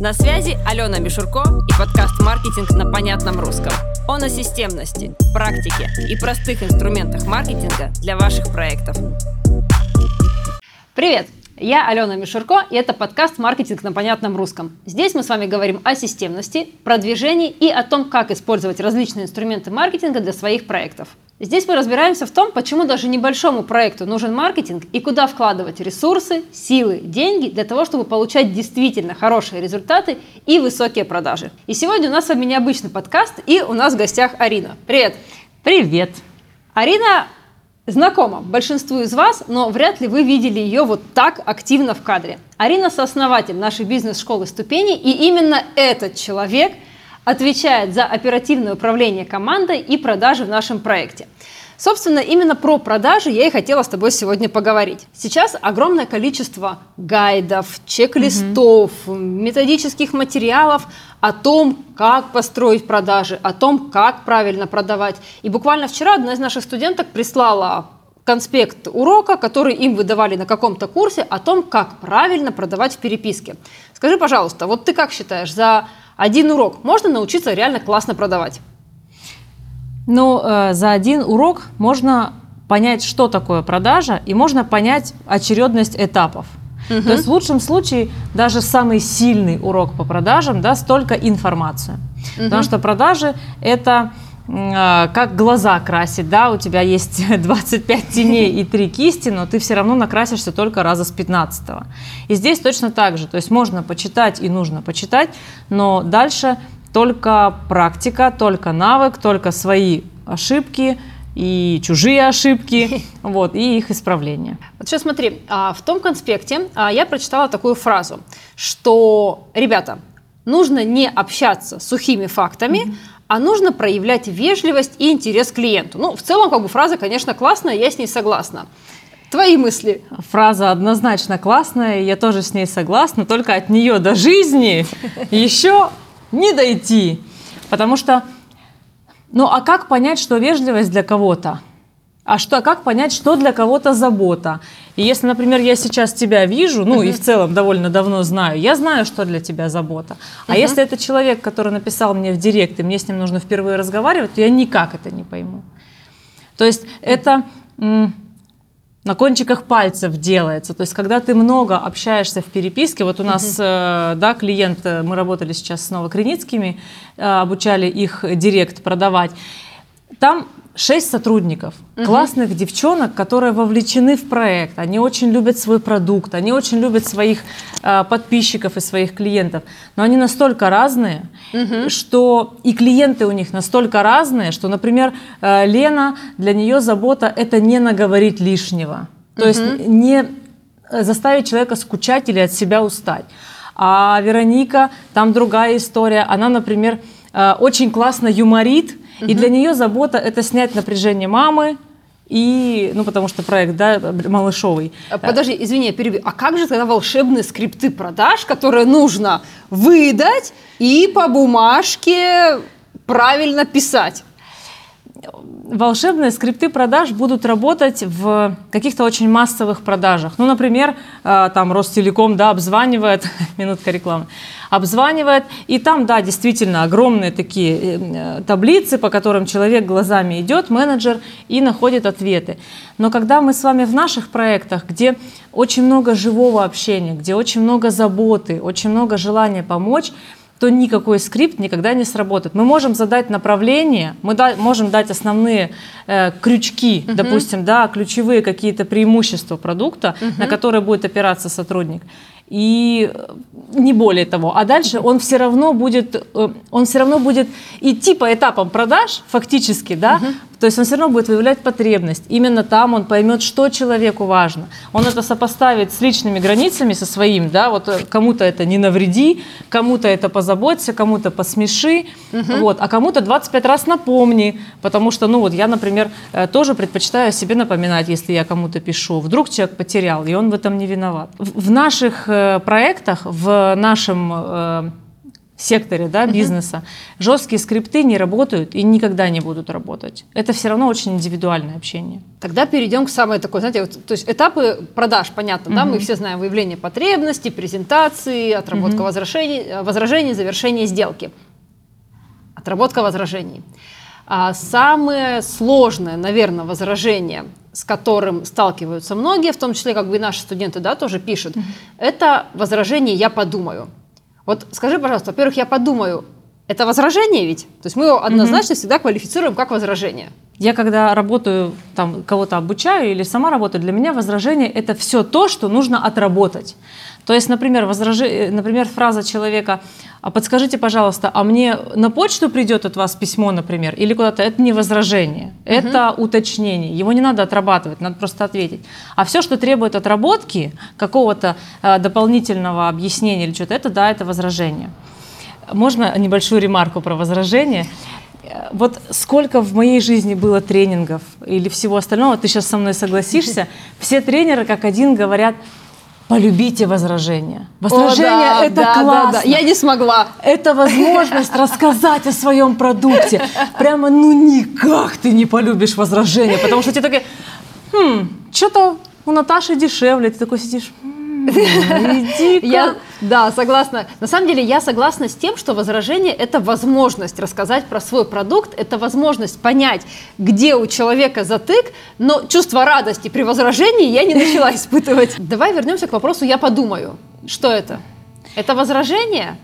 На связи Алена Мишурко и подкаст «Маркетинг на понятном русском». Он о системности, практике и простых инструментах маркетинга для ваших проектов. Привет! Я Алена Мишурко, и это подкаст «Маркетинг на понятном русском». Здесь мы с вами говорим о системности, продвижении и о том, как использовать различные инструменты маркетинга для своих проектов. Здесь мы разбираемся в том, почему даже небольшому проекту нужен маркетинг и куда вкладывать ресурсы, силы, деньги для того, чтобы получать действительно хорошие результаты и высокие продажи. И сегодня у нас с вами необычный подкаст, и у нас в гостях Арина. Привет! Привет! Арина знакома большинству из вас, но вряд ли вы видели ее вот так активно в кадре. Арина – сооснователь нашей бизнес-школы «Ступени», и именно этот человек отвечает за оперативное управление командой и продажи в нашем проекте. Собственно, именно про продажи я и хотела с тобой сегодня поговорить. Сейчас огромное количество гайдов, чек-листов, mm-hmm. методических материалов о том, как построить продажи, о том, как правильно продавать. И буквально вчера одна из наших студенток прислала конспект урока, который им выдавали на каком-то курсе о том, как правильно продавать в переписке. Скажи, пожалуйста, вот ты как считаешь, за один урок можно научиться реально классно продавать? Ну, э, за один урок можно понять, что такое продажа, и можно понять очередность этапов. Угу. То есть в лучшем случае даже самый сильный урок по продажам даст только информацию. Угу. Потому что продажи это э, как глаза красить, да, у тебя есть 25 теней и 3 кисти, но ты все равно накрасишься только раза с 15 -го. И здесь точно так же, то есть можно почитать и нужно почитать, но дальше только практика, только навык, только свои ошибки и чужие ошибки, вот, и их исправление. Вот сейчас смотри, а, в том конспекте а, я прочитала такую фразу, что, ребята, нужно не общаться сухими фактами, mm-hmm. а нужно проявлять вежливость и интерес к клиенту. Ну, в целом, как бы фраза, конечно, классная, я с ней согласна. Твои мысли? Фраза однозначно классная, я тоже с ней согласна, только от нее до жизни еще не дойти. Потому что, ну а как понять, что вежливость для кого-то? А что, как понять, что для кого-то забота? И если, например, я сейчас тебя вижу, ну uh-huh. и в целом довольно давно знаю, я знаю, что для тебя забота. А uh-huh. если это человек, который написал мне в директ, и мне с ним нужно впервые разговаривать, то я никак это не пойму. То есть это на кончиках пальцев делается. То есть, когда ты много общаешься в переписке, вот у нас, uh-huh. да, клиент, э, мы работали сейчас с Новокреницкими, э, обучали их директ продавать. Там шесть сотрудников, угу. классных девчонок, которые вовлечены в проект. Они очень любят свой продукт, они очень любят своих э, подписчиков и своих клиентов. Но они настолько разные, угу. что и клиенты у них настолько разные, что, например, э, Лена, для нее забота это не наговорить лишнего. То угу. есть не заставить человека скучать или от себя устать. А Вероника, там другая история. Она, например, э, очень классно юморит, и для нее забота это снять напряжение мамы, и, ну, потому что проект, да, малышовый. А, подожди, извини, я перебью. А как же тогда волшебные скрипты продаж, которые нужно выдать и по бумажке правильно писать? Волшебные скрипты продаж будут работать в каких-то очень массовых продажах. Ну, например, э, там Ростелеком, да, обзванивает, минутка рекламы, обзванивает, и там, да, действительно огромные такие э, э, таблицы, по которым человек глазами идет, менеджер, и находит ответы. Но когда мы с вами в наших проектах, где очень много живого общения, где очень много заботы, очень много желания помочь, то никакой скрипт никогда не сработает. Мы можем задать направление, мы да, можем дать основные э, крючки, угу. допустим, да, ключевые какие-то преимущества продукта, угу. на которые будет опираться сотрудник и э, не более того. А дальше он все равно будет, э, он все равно будет идти по этапам продаж, фактически, да, угу. То есть он все равно будет выявлять потребность. Именно там он поймет, что человеку важно. Он это сопоставит с личными границами, со своим, да, вот э, кому-то это не навреди, кому-то это позаботься, кому-то посмеши, угу. вот, а кому-то 25 раз напомни, потому что, ну вот я, например, тоже предпочитаю себе напоминать, если я кому-то пишу, вдруг человек потерял, и он в этом не виноват. В наших проектах, в нашем э, секторе да, бизнеса, жесткие скрипты не работают и никогда не будут работать. Это все равно очень индивидуальное общение. Тогда перейдем к самой такой, знаете, вот, то есть этапы продаж, понятно, да, мы все знаем выявление потребностей, презентации, отработка возражений, э, возражений, завершение сделки. Отработка возражений. А самое сложное, наверное, возражение, с которым сталкиваются многие, в том числе как бы и наши студенты, да, тоже пишут, это возражение «я подумаю». Вот скажи, пожалуйста, во-первых, я подумаю, это возражение ведь? То есть мы его однозначно всегда квалифицируем как возражение. Я когда работаю, там, кого-то обучаю или сама работаю, для меня возражение – это все то, что нужно отработать. То есть, например, возраж... например, фраза человека «А подскажите, пожалуйста, а мне на почту придет от вас письмо, например, или куда-то?» Это не возражение, это угу. уточнение. Его не надо отрабатывать, надо просто ответить. А все, что требует отработки, какого-то э, дополнительного объяснения или что-то, это да, это возражение. Можно небольшую ремарку про возражение? Вот сколько в моей жизни было тренингов или всего остального, ты сейчас со мной согласишься, все тренеры как один говорят – полюбите возражения. Возражение О, да, это да, классно. Да, да. Я не смогла. Это возможность рассказать о своем продукте. Прямо ну никак ты не полюбишь возражения, потому что тебе такие, хм, что-то у Наташи дешевле. Ты такой сидишь, я, да, согласна. На самом деле я согласна с тем, что возражение – это возможность рассказать про свой продукт, это возможность понять, где у человека затык, но чувство радости при возражении я не начала испытывать. Давай вернемся к вопросу «я подумаю». Что это? Это возражение?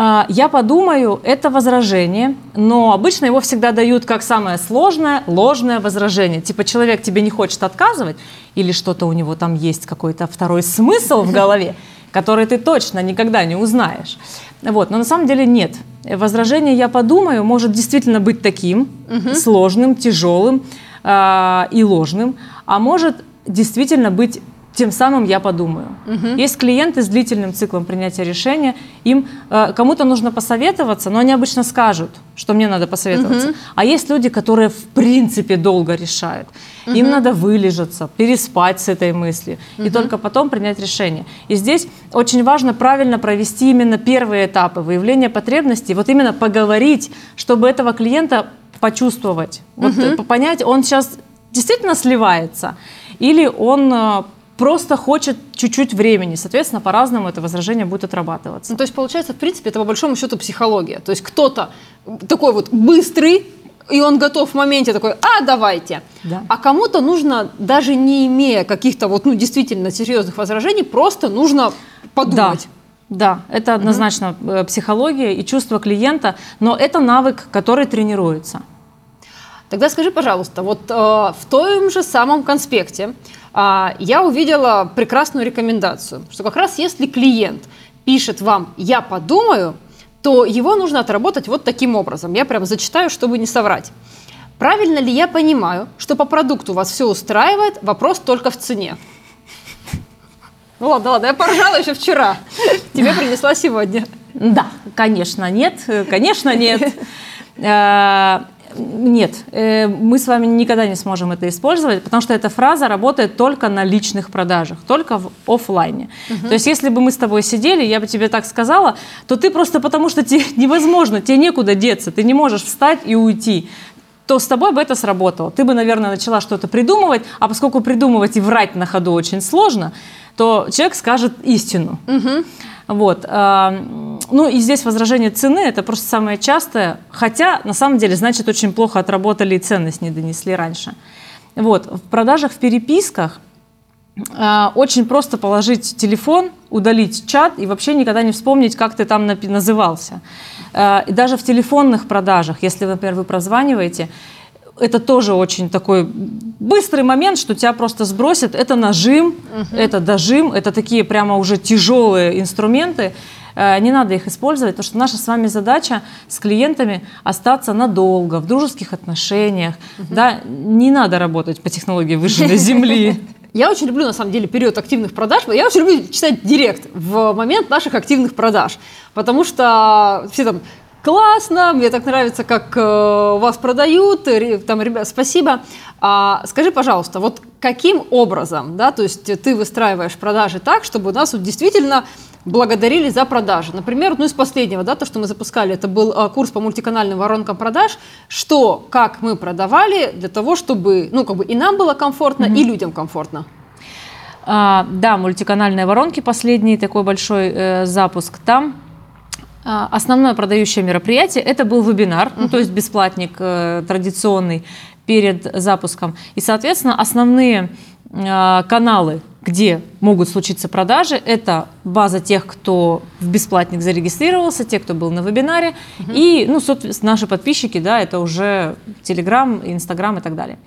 А, я подумаю, это возражение, но обычно его всегда дают как самое сложное, ложное возражение. Типа человек тебе не хочет отказывать, или что-то у него там есть, какой-то второй смысл в голове, который ты точно никогда не узнаешь. Вот, но на самом деле нет. Возражение «я подумаю» может действительно быть таким, угу. сложным, тяжелым э, и ложным, а может действительно быть тем самым я подумаю. Угу. Есть клиенты с длительным циклом принятия решения, им э, кому-то нужно посоветоваться, но они обычно скажут, что мне надо посоветоваться. Угу. А есть люди, которые в принципе долго решают. Угу. Им надо вылежаться, переспать с этой мыслью угу. и только потом принять решение. И здесь очень важно правильно провести именно первые этапы выявления потребностей, вот именно поговорить, чтобы этого клиента почувствовать, угу. вот, понять, он сейчас действительно сливается или он э, просто хочет чуть-чуть времени. Соответственно, по-разному это возражение будет отрабатываться. Ну, то есть, получается, в принципе, это по большому счету психология. То есть кто-то такой вот быстрый, и он готов в моменте такой, а давайте. Да. А кому-то нужно, даже не имея каких-то вот, ну, действительно серьезных возражений, просто нужно подумать. Да. Да, это однозначно угу. психология и чувство клиента, но это навык, который тренируется. Тогда скажи, пожалуйста, вот э, в том же самом конспекте э, я увидела прекрасную рекомендацию, что как раз если клиент пишет вам «я подумаю», то его нужно отработать вот таким образом. Я прям зачитаю, чтобы не соврать. Правильно ли я понимаю, что по продукту вас все устраивает, вопрос только в цене? Ну ладно, ладно, я поржала еще вчера. Тебе принесла сегодня. Да, конечно, нет, конечно, нет. Нет, э, мы с вами никогда не сможем это использовать, потому что эта фраза работает только на личных продажах, только в офлайне. Угу. То есть, если бы мы с тобой сидели, я бы тебе так сказала, то ты просто потому что тебе невозможно, тебе некуда деться, ты не можешь встать и уйти то с тобой бы это сработало. Ты бы, наверное, начала что-то придумывать, а поскольку придумывать и врать на ходу очень сложно, то человек скажет истину. Угу. Вот. Ну и здесь возражение цены – это просто самое частое, хотя на самом деле значит очень плохо отработали и ценность не донесли раньше. Вот. В продажах в переписках а, очень просто положить телефон, удалить чат и вообще никогда не вспомнить, как ты там назывался. А, и даже в телефонных продажах, если, например, вы прозваниваете, это тоже очень такой быстрый момент, что тебя просто сбросят. Это нажим, угу. это дожим, это такие прямо уже тяжелые инструменты. Э, не надо их использовать, потому что наша с вами задача с клиентами остаться надолго, в дружеских отношениях. Угу. Да, не надо работать по технологии выжженной земли. Я очень люблю, на самом деле, период активных продаж. Я очень люблю читать директ в момент наших активных продаж. Потому что все там классно, мне так нравится, как э, вас продают, там, ребят, спасибо. А, скажи, пожалуйста, вот каким образом, да, то есть ты выстраиваешь продажи так, чтобы нас вот действительно благодарили за продажи. Например, ну из последнего, да, то, что мы запускали, это был э, курс по мультиканальным воронкам продаж, что, как мы продавали для того, чтобы, ну, как бы и нам было комфортно, и людям комфортно. А, да, мультиканальные воронки, последний такой большой э, запуск. Там а, основное продающее мероприятие это был вебинар, ну, то есть бесплатник э, традиционный перед запуском. И, соответственно, основные э, каналы, где могут случиться продажи, это база тех, кто в бесплатник зарегистрировался, те, кто был на вебинаре, и, ну, соответственно, наши подписчики, да, это уже Telegram, Инстаграм и так далее.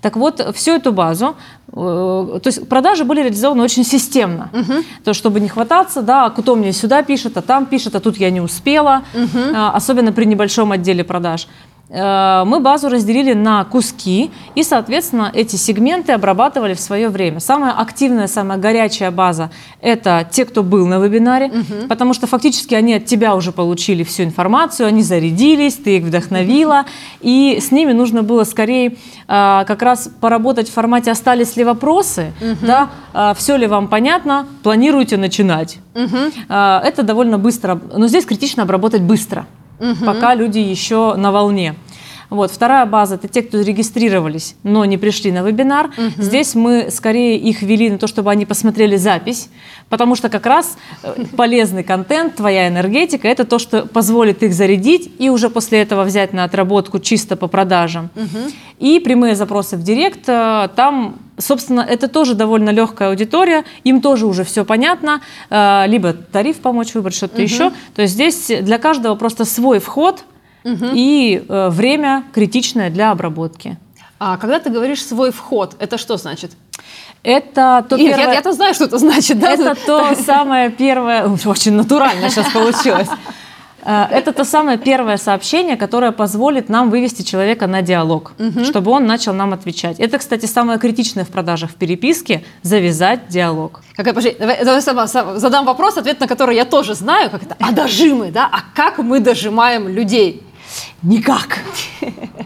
Так вот, всю эту базу, э, то есть продажи были реализованы очень системно. То, чтобы не хвататься, да, а кто мне сюда пишет, а там пишет, а тут я не успела, а, особенно при небольшом отделе продаж. Э, Мы базу разделили на куски и, соответственно, эти сегменты обрабатывали в свое время. Самая активная, самая горячая база – это те, кто был на вебинаре, потому что фактически они от тебя уже получили всю информацию, они зарядились, ты их вдохновила, и с ними нужно было скорее э, как раз поработать в формате «остались ли вопросы?», да, все ли вам понятно, планируете начинать. Э, Это довольно быстро, но здесь критично обработать быстро пока люди еще на волне. Вот. Вторая база – это те, кто зарегистрировались, но не пришли на вебинар. Здесь мы скорее их вели на то, чтобы они посмотрели запись, потому что как раз э, полезный контент, твоя энергетика – это то, что позволит их зарядить и уже после этого взять на отработку чисто по продажам. И прямые запросы в директ, э, там Собственно, это тоже довольно легкая аудитория, им тоже уже все понятно, э, либо тариф помочь выбрать, что-то еще. То есть здесь для каждого просто свой вход и э, время критичное для обработки. А когда ты говоришь свой вход, это что значит? Это то Нет, я- первое- я-то знаю, что это значит, да? Это то самое первое, очень натурально сейчас получилось. Э, Это то самое первое сообщение, которое позволит нам вывести человека на диалог, чтобы он начал нам отвечать. Это, кстати, самое критичное в продажах в переписке – завязать диалог. Какая, подожди, давай, давай сама, сама задам вопрос, ответ на который я тоже знаю, как это, а дожимы, да? А как мы дожимаем людей? Никак.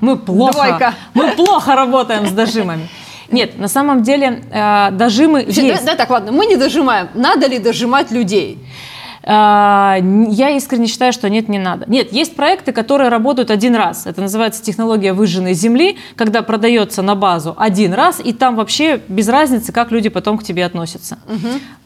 Мы плохо. Двойка. Мы плохо работаем с дожимами. Нет, на самом деле э, дожимы Вообще, есть. Да, да, так, ладно, мы не дожимаем. Надо ли дожимать людей? А, Я искренне считаю, что нет, не надо. Нет, есть проекты, которые работают один раз. Это называется технология выжженной земли, когда продается на базу один раз, и там вообще без разницы, как люди потом к тебе относятся.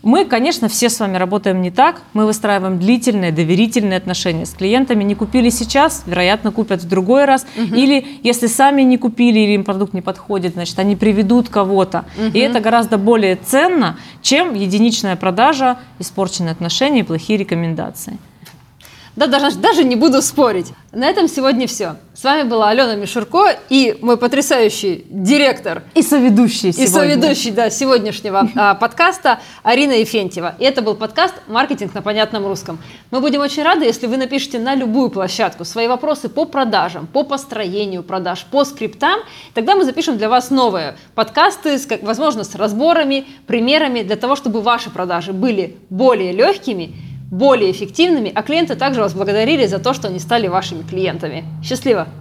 Мы, конечно, все с вами работаем не так. Мы выстраиваем длительные, доверительные отношения с клиентами. Не купили сейчас, вероятно, купят в другой раз. Или если сами не купили или им продукт не подходит, значит, они приведут кого-то. И это гораздо более ценно, чем единичная продажа, испорченные отношения и плохие рекомендации. Да, даже, даже не буду спорить. На этом сегодня все. С вами была Алена Мишурко и мой потрясающий директор И соведущие и сегодня. соведущий да, сегодняшнего а, подкаста Арина Ефентьева. И это был подкаст «Маркетинг на понятном русском». Мы будем очень рады, если вы напишите на любую площадку свои вопросы по продажам, по построению продаж, по скриптам. Тогда мы запишем для вас новые подкасты, с, как- возможно, с разборами, примерами, для того, чтобы ваши продажи были более легкими, более эффективными, а клиенты также вас благодарили за то, что они стали вашими клиентами. Счастливо!